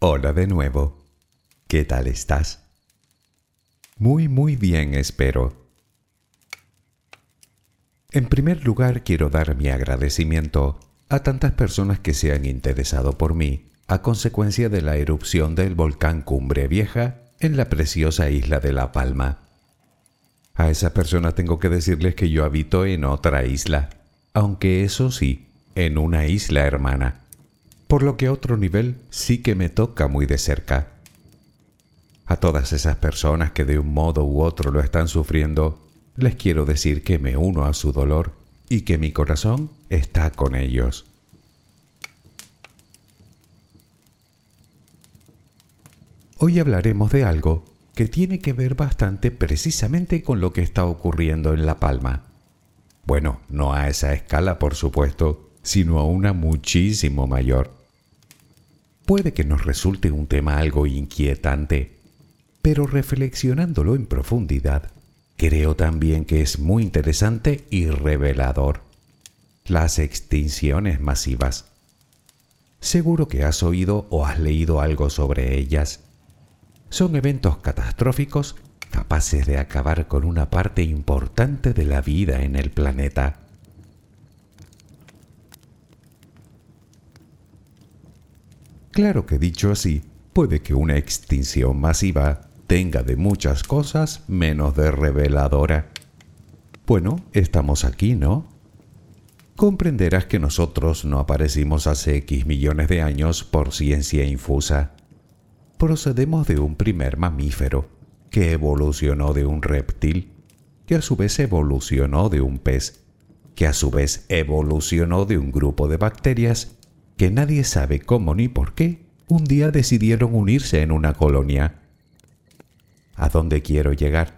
Hola de nuevo. ¿Qué tal estás? Muy, muy bien, espero. En primer lugar, quiero dar mi agradecimiento a tantas personas que se han interesado por mí a consecuencia de la erupción del volcán Cumbre Vieja en la preciosa isla de La Palma. A esas personas tengo que decirles que yo habito en otra isla, aunque eso sí, en una isla hermana por lo que otro nivel sí que me toca muy de cerca. A todas esas personas que de un modo u otro lo están sufriendo, les quiero decir que me uno a su dolor y que mi corazón está con ellos. Hoy hablaremos de algo que tiene que ver bastante precisamente con lo que está ocurriendo en La Palma. Bueno, no a esa escala, por supuesto, sino a una muchísimo mayor. Puede que nos resulte un tema algo inquietante, pero reflexionándolo en profundidad, creo también que es muy interesante y revelador. Las extinciones masivas. Seguro que has oído o has leído algo sobre ellas. Son eventos catastróficos capaces de acabar con una parte importante de la vida en el planeta. Claro que dicho así, puede que una extinción masiva tenga de muchas cosas menos de reveladora. Bueno, estamos aquí, ¿no? Comprenderás que nosotros no aparecimos hace X millones de años por ciencia infusa. Procedemos de un primer mamífero, que evolucionó de un reptil, que a su vez evolucionó de un pez, que a su vez evolucionó de un grupo de bacterias que nadie sabe cómo ni por qué, un día decidieron unirse en una colonia. ¿A dónde quiero llegar?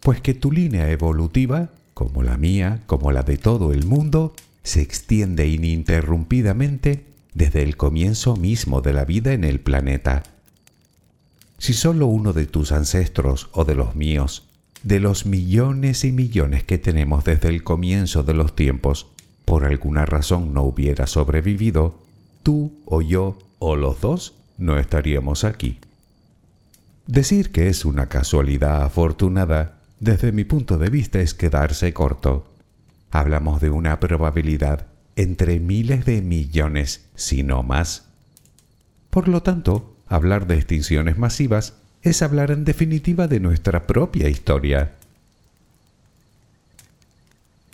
Pues que tu línea evolutiva, como la mía, como la de todo el mundo, se extiende ininterrumpidamente desde el comienzo mismo de la vida en el planeta. Si solo uno de tus ancestros o de los míos, de los millones y millones que tenemos desde el comienzo de los tiempos, por alguna razón no hubiera sobrevivido, tú o yo o los dos no estaríamos aquí. Decir que es una casualidad afortunada, desde mi punto de vista, es quedarse corto. Hablamos de una probabilidad entre miles de millones, si no más. Por lo tanto, hablar de extinciones masivas es hablar en definitiva de nuestra propia historia.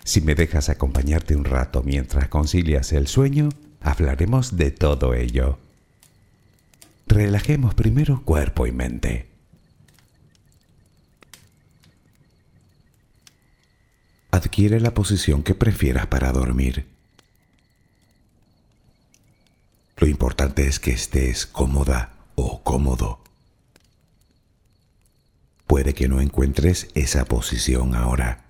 Si me dejas acompañarte un rato mientras concilias el sueño, hablaremos de todo ello. Relajemos primero cuerpo y mente. Adquiere la posición que prefieras para dormir. Lo importante es que estés cómoda o cómodo. Puede que no encuentres esa posición ahora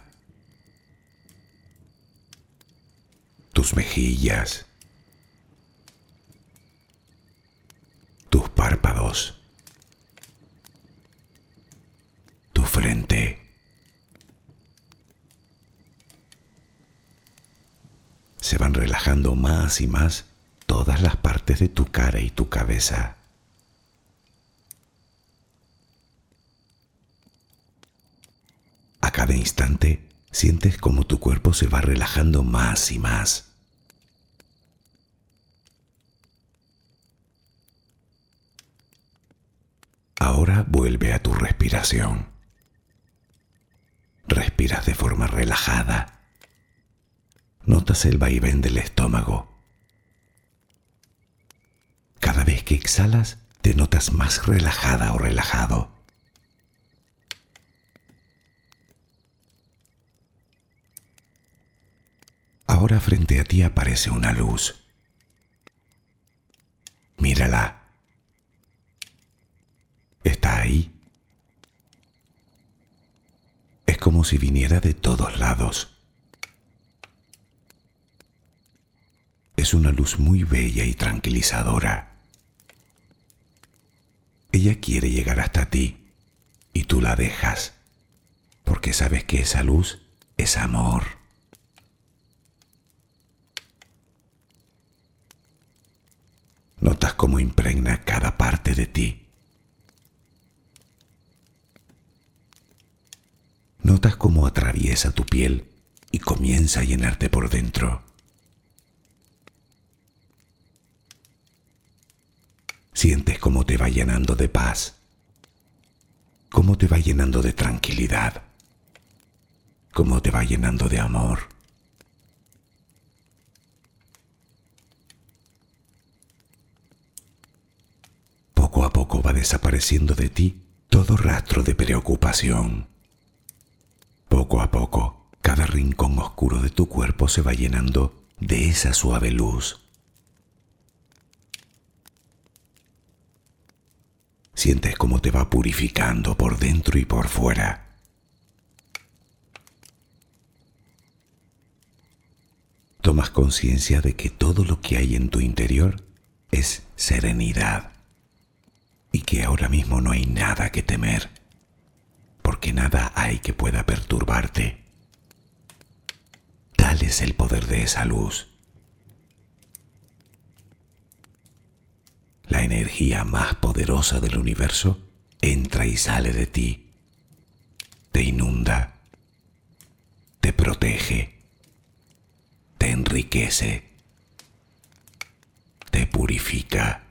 Tus mejillas. Tus párpados. Tu frente. se van relajando más y más todas las partes de tu cara y tu cabeza. A cada instante sientes como tu cuerpo se va relajando más y más. Ahora vuelve a tu respiración. respiras de forma relajada. Notas el vaivén del estómago. Cada vez que exhalas, te notas más relajada o relajado. Ahora frente a ti aparece una luz. Mírala. Está ahí. Es como si viniera de todos lados. Es una luz muy bella y tranquilizadora. Ella quiere llegar hasta ti y tú la dejas porque sabes que esa luz es amor. Notas cómo impregna cada parte de ti. Notas cómo atraviesa tu piel y comienza a llenarte por dentro. Sientes cómo te va llenando de paz, cómo te va llenando de tranquilidad, cómo te va llenando de amor. Poco a poco va desapareciendo de ti todo rastro de preocupación. Poco a poco, cada rincón oscuro de tu cuerpo se va llenando de esa suave luz. Sientes cómo te va purificando por dentro y por fuera. Tomas conciencia de que todo lo que hay en tu interior es serenidad y que ahora mismo no hay nada que temer, porque nada hay que pueda perturbarte. Tal es el poder de esa luz. La energía más poderosa del universo entra y sale de ti, te inunda, te protege, te enriquece, te purifica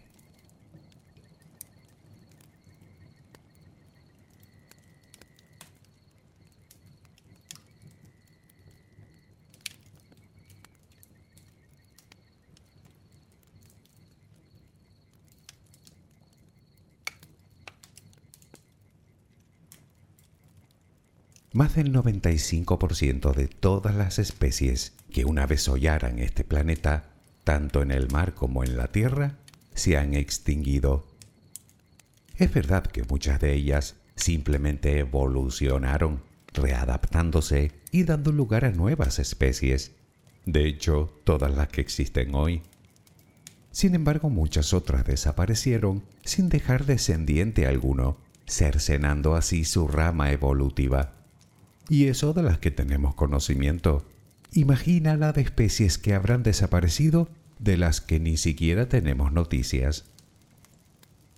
Más del 95% de todas las especies que una vez hollaran este planeta, tanto en el mar como en la tierra, se han extinguido. Es verdad que muchas de ellas simplemente evolucionaron, readaptándose y dando lugar a nuevas especies. De hecho, todas las que existen hoy. Sin embargo, muchas otras desaparecieron sin dejar descendiente alguno, cercenando así su rama evolutiva. Y eso de las que tenemos conocimiento. Imagina la de especies que habrán desaparecido de las que ni siquiera tenemos noticias.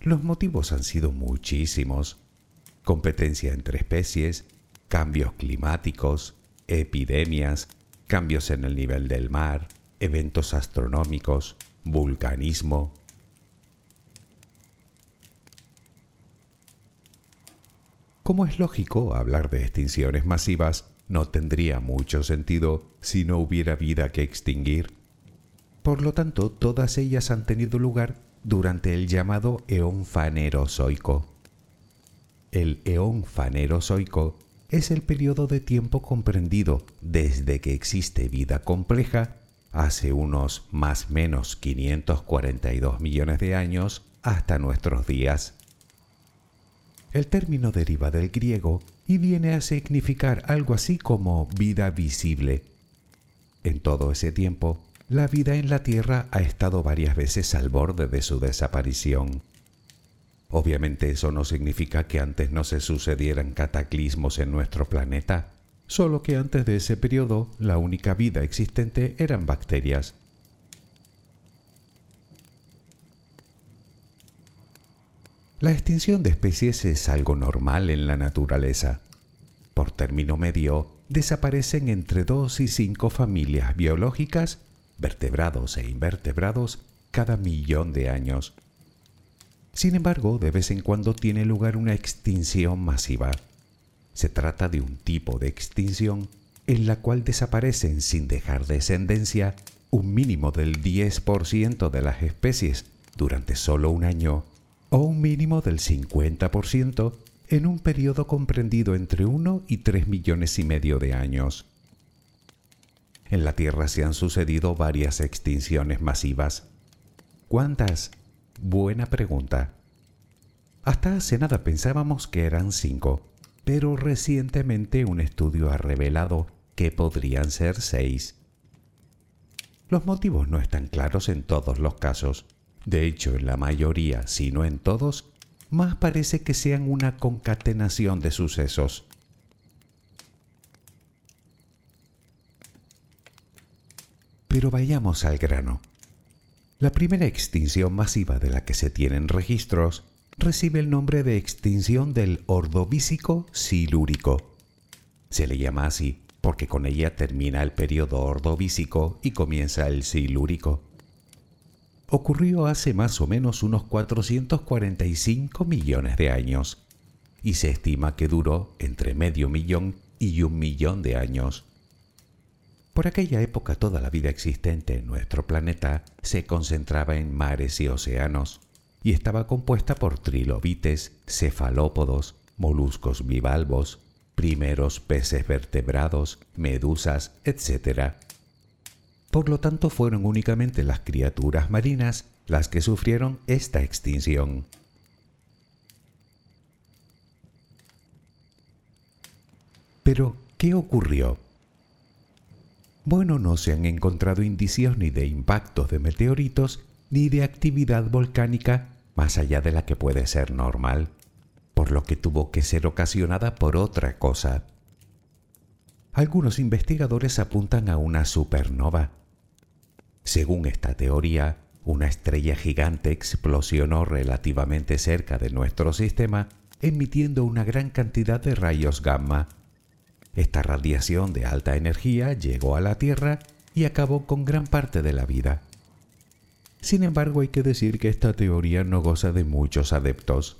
Los motivos han sido muchísimos. Competencia entre especies, cambios climáticos, epidemias, cambios en el nivel del mar, eventos astronómicos, vulcanismo, Como es lógico, hablar de extinciones masivas no tendría mucho sentido si no hubiera vida que extinguir. Por lo tanto, todas ellas han tenido lugar durante el llamado eón fanerozoico. El eón fanerozoico es el periodo de tiempo comprendido desde que existe vida compleja hace unos más menos 542 millones de años hasta nuestros días. El término deriva del griego y viene a significar algo así como vida visible. En todo ese tiempo, la vida en la Tierra ha estado varias veces al borde de su desaparición. Obviamente eso no significa que antes no se sucedieran cataclismos en nuestro planeta, solo que antes de ese periodo la única vida existente eran bacterias. La extinción de especies es algo normal en la naturaleza. Por término medio, desaparecen entre dos y cinco familias biológicas, vertebrados e invertebrados, cada millón de años. Sin embargo, de vez en cuando tiene lugar una extinción masiva. Se trata de un tipo de extinción en la cual desaparecen sin dejar descendencia un mínimo del 10% de las especies durante solo un año o un mínimo del 50% en un periodo comprendido entre 1 y 3 millones y medio de años. En la Tierra se han sucedido varias extinciones masivas. ¿Cuántas? Buena pregunta. Hasta hace nada pensábamos que eran cinco, pero recientemente un estudio ha revelado que podrían ser seis. Los motivos no están claros en todos los casos. De hecho, en la mayoría, si no en todos, más parece que sean una concatenación de sucesos. Pero vayamos al grano. La primera extinción masiva de la que se tienen registros recibe el nombre de extinción del ordovícico silúrico. Se le llama así porque con ella termina el periodo ordovícico y comienza el silúrico. Ocurrió hace más o menos unos 445 millones de años y se estima que duró entre medio millón y un millón de años. Por aquella época toda la vida existente en nuestro planeta se concentraba en mares y océanos y estaba compuesta por trilobites, cefalópodos, moluscos bivalvos, primeros peces vertebrados, medusas, etc. Por lo tanto, fueron únicamente las criaturas marinas las que sufrieron esta extinción. Pero, ¿qué ocurrió? Bueno, no se han encontrado indicios ni de impactos de meteoritos ni de actividad volcánica más allá de la que puede ser normal, por lo que tuvo que ser ocasionada por otra cosa. Algunos investigadores apuntan a una supernova. Según esta teoría, una estrella gigante explosionó relativamente cerca de nuestro sistema, emitiendo una gran cantidad de rayos gamma. Esta radiación de alta energía llegó a la Tierra y acabó con gran parte de la vida. Sin embargo, hay que decir que esta teoría no goza de muchos adeptos.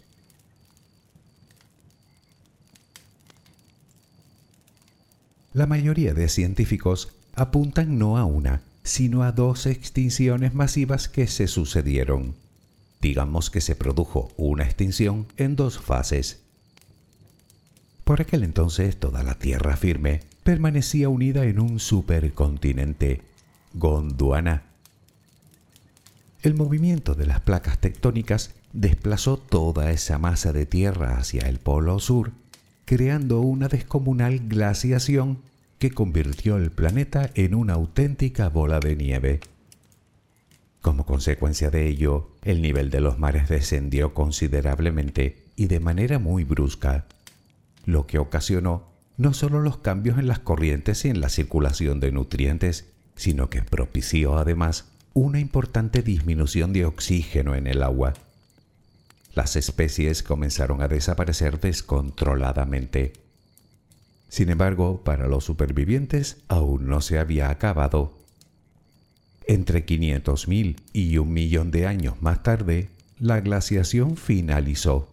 La mayoría de científicos apuntan no a una, sino a dos extinciones masivas que se sucedieron. Digamos que se produjo una extinción en dos fases. Por aquel entonces toda la Tierra firme permanecía unida en un supercontinente, Gondwana, el movimiento de las placas tectónicas desplazó toda esa masa de tierra hacia el polo sur, creando una descomunal glaciación que convirtió el planeta en una auténtica bola de nieve. Como consecuencia de ello, el nivel de los mares descendió considerablemente y de manera muy brusca, lo que ocasionó no solo los cambios en las corrientes y en la circulación de nutrientes, sino que propició además una importante disminución de oxígeno en el agua. Las especies comenzaron a desaparecer descontroladamente. Sin embargo, para los supervivientes aún no se había acabado. Entre 500.000 y un millón de años más tarde, la glaciación finalizó,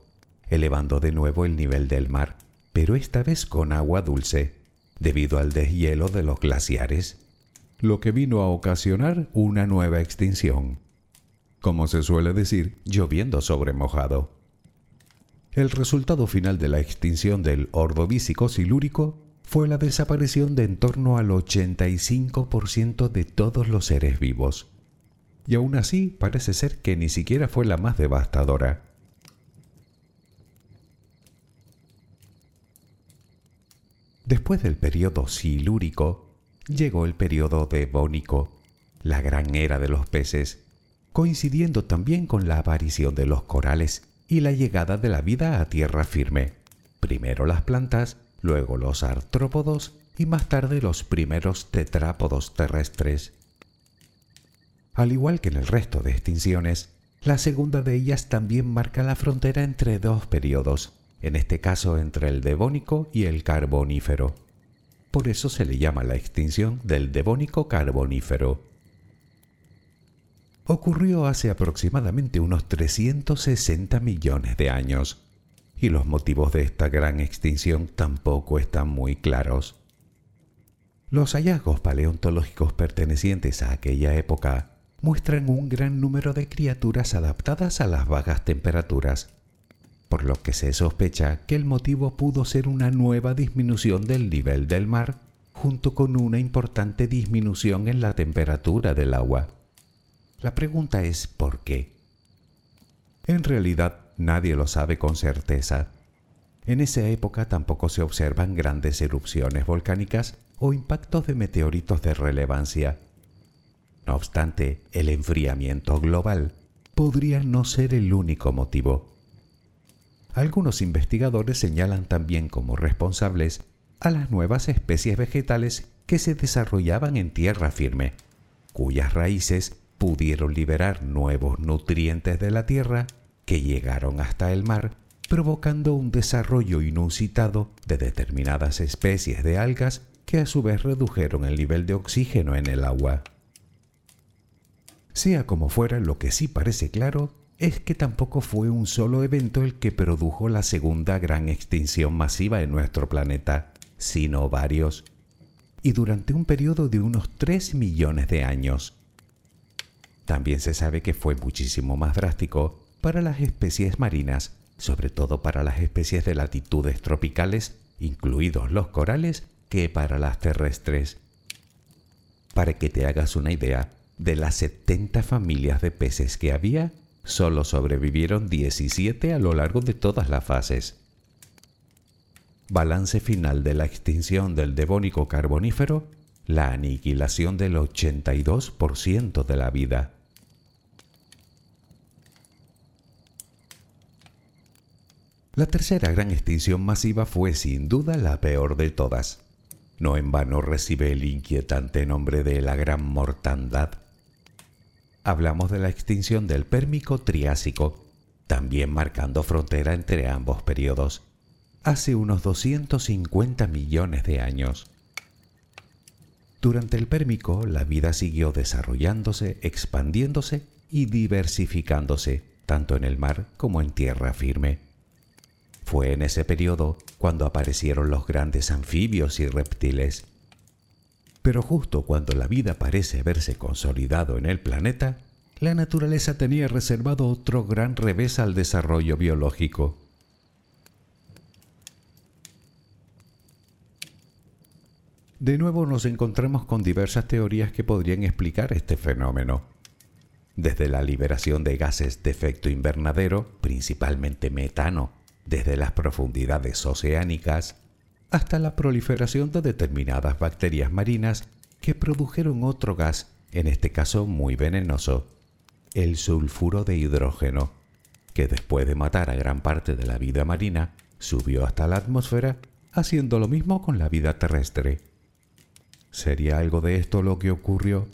elevando de nuevo el nivel del mar, pero esta vez con agua dulce, debido al deshielo de los glaciares lo que vino a ocasionar una nueva extinción. Como se suele decir, lloviendo sobre mojado. El resultado final de la extinción del ordovícico silúrico fue la desaparición de en torno al 85% de todos los seres vivos. Y aún así parece ser que ni siquiera fue la más devastadora. Después del periodo silúrico, llegó el periodo devónico, la gran era de los peces, coincidiendo también con la aparición de los corales y la llegada de la vida a tierra firme. Primero las plantas, luego los artrópodos y más tarde los primeros tetrápodos terrestres. Al igual que en el resto de extinciones, La segunda de ellas también marca la frontera entre dos periodos, en este caso entre el Devónico y el Carbonífero. Por eso se le llama la extinción del Devónico Carbonífero. Ocurrió hace aproximadamente unos 360 millones de años, y los motivos de esta gran extinción tampoco están muy claros. Los hallazgos paleontológicos pertenecientes a aquella época muestran un gran número de criaturas adaptadas a las bajas temperaturas, por lo que se sospecha que el motivo pudo ser una nueva disminución del nivel del mar junto con una importante disminución en la temperatura del agua. La pregunta es ¿por qué? En realidad nadie lo sabe con certeza. En esa época tampoco se observan grandes erupciones volcánicas o impactos de meteoritos de relevancia. No obstante, el enfriamiento global podría no ser el único motivo. Algunos investigadores señalan también como responsables a las nuevas especies vegetales que se desarrollaban en tierra firme, cuyas raíces pudieron liberar nuevos nutrientes de la tierra que llegaron hasta el mar, provocando un desarrollo inusitado de determinadas especies de algas que a su vez redujeron el nivel de oxígeno en el agua. Sea como fuera, lo que sí parece claro es que tampoco fue un solo evento el que produjo la segunda gran extinción masiva en nuestro planeta, sino varios, y durante un periodo de unos 3 millones de años. También se sabe que fue muchísimo más drástico para las especies marinas, sobre todo para las especies de latitudes tropicales, incluidos los corales que para las terrestres. Para que te hagas una idea, de las 70 familias de peces que había, solo sobrevivieron 17 a lo largo de todas las fases. Balance final de la extinción del devónico carbonífero, la aniquilación del 82% de la vida. La tercera gran extinción masiva fue sin duda la peor de todas. No en vano recibe el inquietante nombre de la Gran Mortandad. Hablamos de la extinción del Pérmico Triásico, también marcando frontera entre ambos periodos, hace unos 250 millones de años. Durante el Pérmico, la vida siguió desarrollándose, expandiéndose y diversificándose, tanto en el mar como en tierra firme. Fue en ese periodo cuando aparecieron los grandes anfibios y reptiles. Pero justo cuando la vida parece haberse consolidado en el planeta, la naturaleza tenía reservado otro gran revés al desarrollo biológico. De nuevo nos encontramos con diversas teorías que podrían explicar este fenómeno. Desde la liberación de gases de efecto invernadero, principalmente metano, desde las profundidades oceánicas hasta la proliferación de determinadas bacterias marinas que produjeron otro gas, en este caso muy venenoso, el sulfuro de hidrógeno, que después de matar a gran parte de la vida marina, subió hasta la atmósfera, haciendo lo mismo con la vida terrestre. ¿Sería algo de esto lo que ocurrió?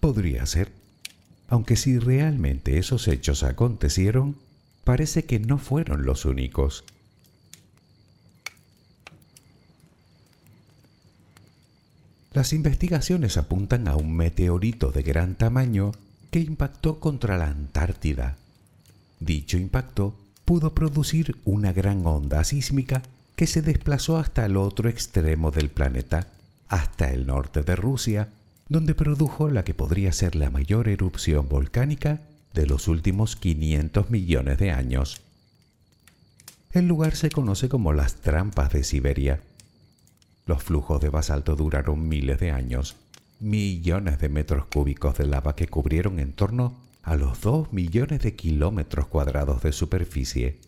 Podría ser, aunque si realmente esos hechos acontecieron, parece que no fueron los únicos. Las investigaciones apuntan a un meteorito de gran tamaño que impactó contra la Antártida. Dicho impacto pudo producir una gran onda sísmica que se desplazó hasta el otro extremo del planeta, hasta el norte de Rusia, donde produjo la que podría ser la mayor erupción volcánica de los últimos 500 millones de años. El lugar se conoce como las trampas de Siberia. Los flujos de basalto duraron miles de años, millones de metros cúbicos de lava que cubrieron en torno a los 2 millones de kilómetros cuadrados de superficie.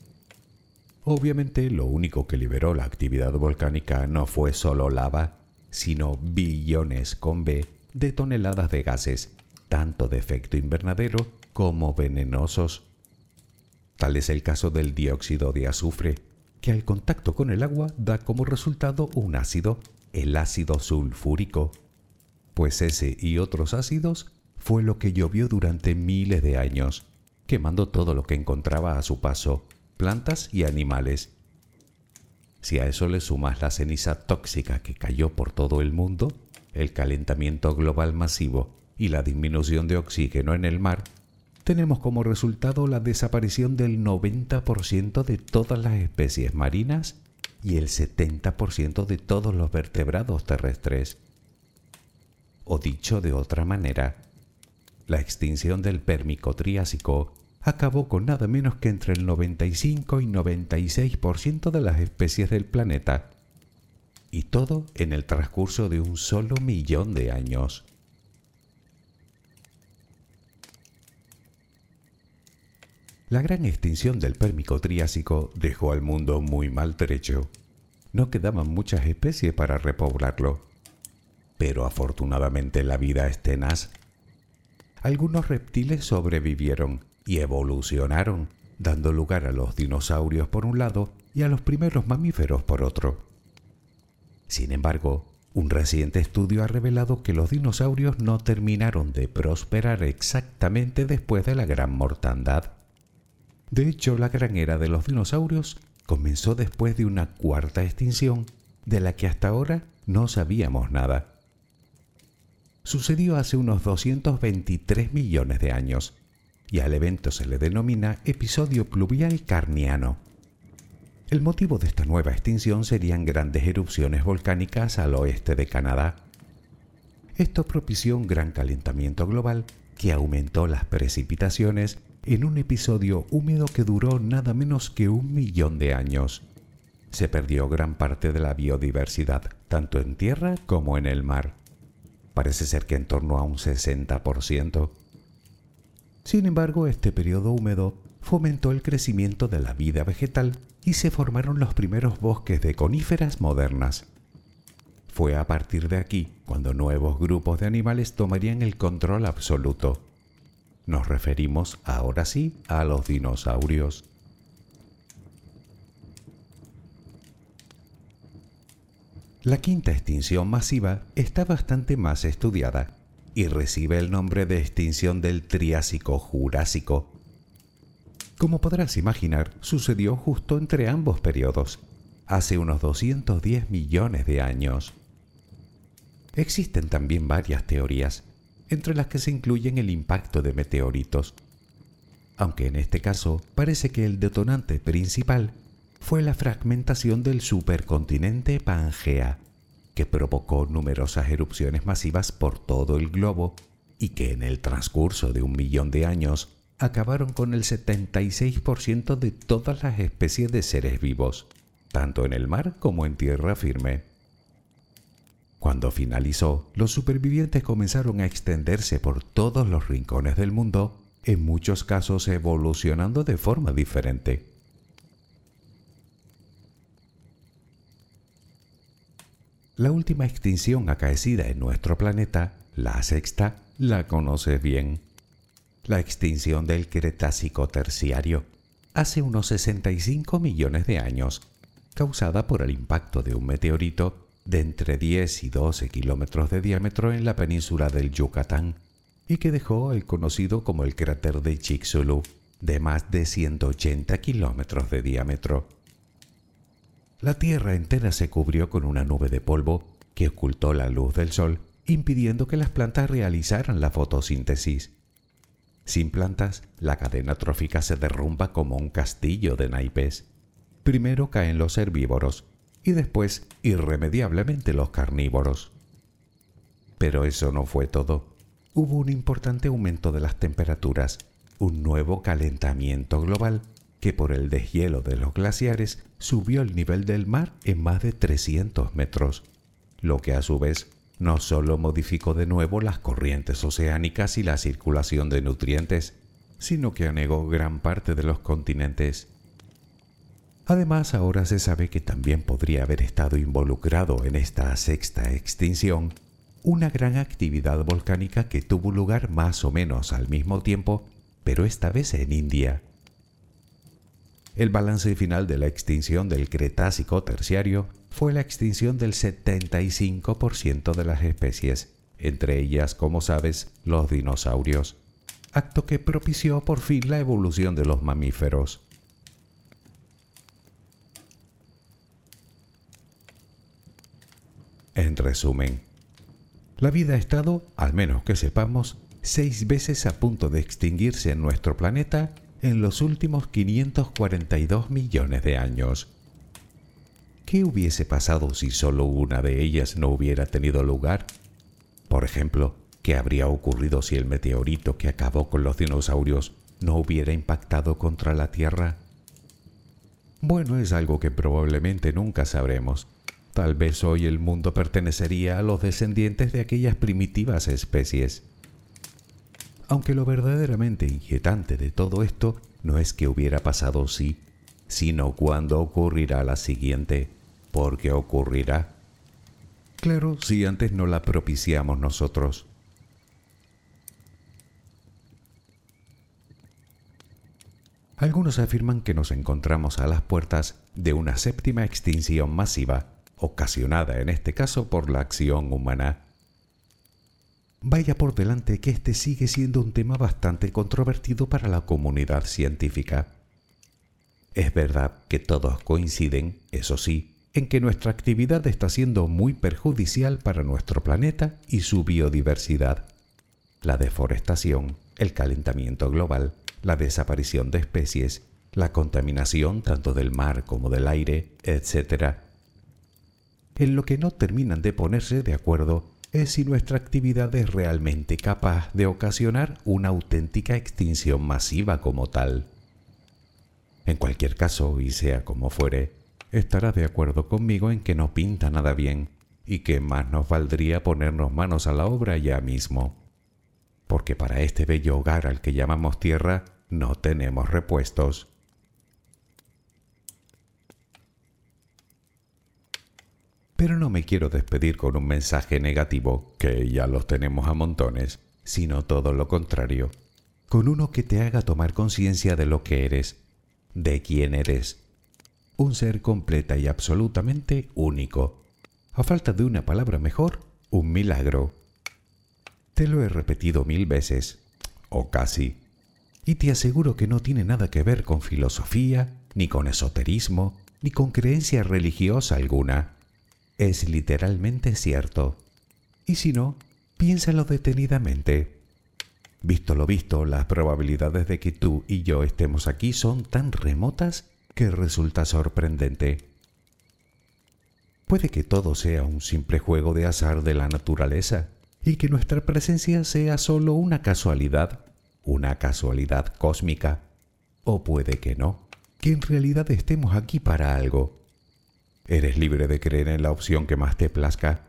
Obviamente lo único que liberó la actividad volcánica no fue solo lava, sino billones con B de toneladas de gases, tanto de efecto invernadero como venenosos. Tal es el caso del dióxido de azufre, que al contacto con el agua da como resultado un ácido, el ácido sulfúrico. Pues ese y otros ácidos fue lo que llovió durante miles de años, quemando todo lo que encontraba a su paso, plantas y animales. Si a eso le sumas la ceniza tóxica que cayó por todo el mundo, el calentamiento global masivo y la disminución de oxígeno en el mar, tenemos como resultado la desaparición del 90% de todas las especies marinas y el 70% de todos los vertebrados terrestres. O dicho de otra manera, la extinción del Pérmico Triásico acabó con nada menos que entre el 95 y 96% de las especies del planeta, y todo en el transcurso de un solo millón de años. La gran extinción del Pérmico Triásico dejó al mundo muy maltrecho. No quedaban muchas especies para repoblarlo. Pero afortunadamente la vida es tenaz. Algunos reptiles sobrevivieron y evolucionaron, dando lugar a los dinosaurios por un lado y a los primeros mamíferos por otro. Sin embargo, un reciente estudio ha revelado que los dinosaurios no terminaron de prosperar exactamente después de la gran mortandad. De hecho, la gran era de los dinosaurios comenzó después de una cuarta extinción de la que hasta ahora no sabíamos nada. Sucedió hace unos 223 millones de años y al evento se le denomina episodio pluvial carniano. El motivo de esta nueva extinción serían grandes erupciones volcánicas al oeste de Canadá. Esto propició un gran calentamiento global que aumentó las precipitaciones en un episodio húmedo que duró nada menos que un millón de años. Se perdió gran parte de la biodiversidad, tanto en tierra como en el mar. Parece ser que en torno a un 60%. Sin embargo, este periodo húmedo fomentó el crecimiento de la vida vegetal y se formaron los primeros bosques de coníferas modernas. Fue a partir de aquí cuando nuevos grupos de animales tomarían el control absoluto. Nos referimos ahora sí a los dinosaurios. La quinta extinción masiva está bastante más estudiada y recibe el nombre de extinción del Triásico-Jurásico. Como podrás imaginar, sucedió justo entre ambos periodos, hace unos 210 millones de años. Existen también varias teorías, entre las que se incluyen el impacto de meteoritos, aunque en este caso parece que el detonante principal fue la fragmentación del supercontinente Pangea, que provocó numerosas erupciones masivas por todo el globo y que en el transcurso de un millón de años acabaron con el 76% de todas las especies de seres vivos, tanto en el mar como en tierra firme. Cuando finalizó, los supervivientes comenzaron a extenderse por todos los rincones del mundo, en muchos casos evolucionando de forma diferente. La última extinción acaecida en nuestro planeta, la sexta, la conoces bien. La extinción del Cretácico terciario, hace unos 65 millones de años, causada por el impacto de un meteorito de entre 10 y 12 kilómetros de diámetro en la península del Yucatán y que dejó el conocido como el cráter de Chicxulub, de más de 180 kilómetros de diámetro. La Tierra entera se cubrió con una nube de polvo que ocultó la luz del Sol, impidiendo que las plantas realizaran la fotosíntesis. Sin plantas, la cadena trófica se derrumba como un castillo de naipes. Primero caen los herbívoros, y después irremediablemente los carnívoros. Pero eso no fue todo. Hubo un importante aumento de las temperaturas, un nuevo calentamiento global que por el deshielo de los glaciares subió el nivel del mar en más de 300 metros, lo que a su vez no solo modificó de nuevo las corrientes oceánicas y la circulación de nutrientes, sino que anegó gran parte de los continentes. Además, ahora se sabe que también podría haber estado involucrado en esta sexta extinción una gran actividad volcánica que tuvo lugar más o menos al mismo tiempo, pero esta vez en India. El balance final de la extinción del Cretácico terciario fue la extinción del 75% de las especies, entre ellas, como sabes, los dinosaurios. acto que propició por fin la evolución de los mamíferos. En resumen, la vida ha estado, al menos que sepamos, seis veces a punto de extinguirse en nuestro planeta en los últimos 542 millones de años. ¿Qué hubiese pasado si solo una de ellas no hubiera tenido lugar? Por ejemplo, ¿qué habría ocurrido si el meteorito que acabó con los dinosaurios no hubiera impactado contra la Tierra? Bueno, es algo que probablemente nunca sabremos. Tal vez hoy el mundo pertenecería a los descendientes de aquellas primitivas especies. Aunque lo verdaderamente inquietante de todo esto no es que hubiera pasado sí, sino cuándo ocurrirá la siguiente, porque ocurrirá. Claro, si antes no la propiciamos nosotros. Algunos afirman que nos encontramos a las puertas de una séptima extinción masiva, ocasionada en este caso por la acción humana. Vaya por delante que este sigue siendo un tema bastante controvertido para la comunidad científica. Es verdad que todos coinciden, eso sí, en que nuestra actividad está siendo muy perjudicial para nuestro planeta y su biodiversidad. La deforestación, el calentamiento global, la desaparición de especies, la contaminación tanto del mar como del aire, etc. En lo que no terminan de ponerse de acuerdo es si nuestra actividad es realmente capaz de ocasionar una auténtica extinción masiva como tal. En cualquier caso, y sea como fuere, estará de acuerdo conmigo en que no pinta nada bien y que más nos valdría ponernos manos a la obra ya mismo. Porque para este bello hogar al que llamamos tierra no tenemos repuestos. Pero no me quiero despedir con un mensaje negativo, que ya los tenemos a montones, sino todo lo contrario, con uno que te haga tomar conciencia de lo que eres, de quién eres. Un ser completa y absolutamente único. A falta de una palabra mejor, un milagro. Te lo he repetido mil veces, o casi, y te aseguro que no tiene nada que ver con filosofía, ni con esoterismo, ni con creencia religiosa alguna es literalmente cierto. Y si no, piénsalo detenidamente. Visto lo visto, las probabilidades de que tú y yo estemos aquí son tan remotas que resulta sorprendente. Puede que todo sea un simple juego de azar de la naturaleza y que nuestra presencia sea solo una casualidad, una casualidad cósmica. O puede que no, que en realidad estemos aquí para algo Eres libre de creer en la opción que más te plazca.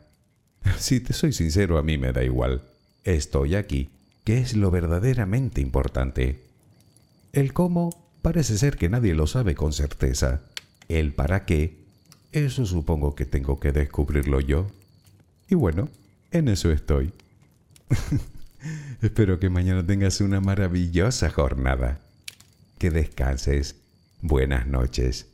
Si te soy sincero, a mí me da igual. Estoy aquí, que es lo verdaderamente importante. El cómo parece ser que nadie lo sabe con certeza. El para qué, eso supongo que tengo que descubrirlo yo. Y bueno, en eso estoy. Espero que mañana tengas una maravillosa jornada. Que descanses. Buenas noches.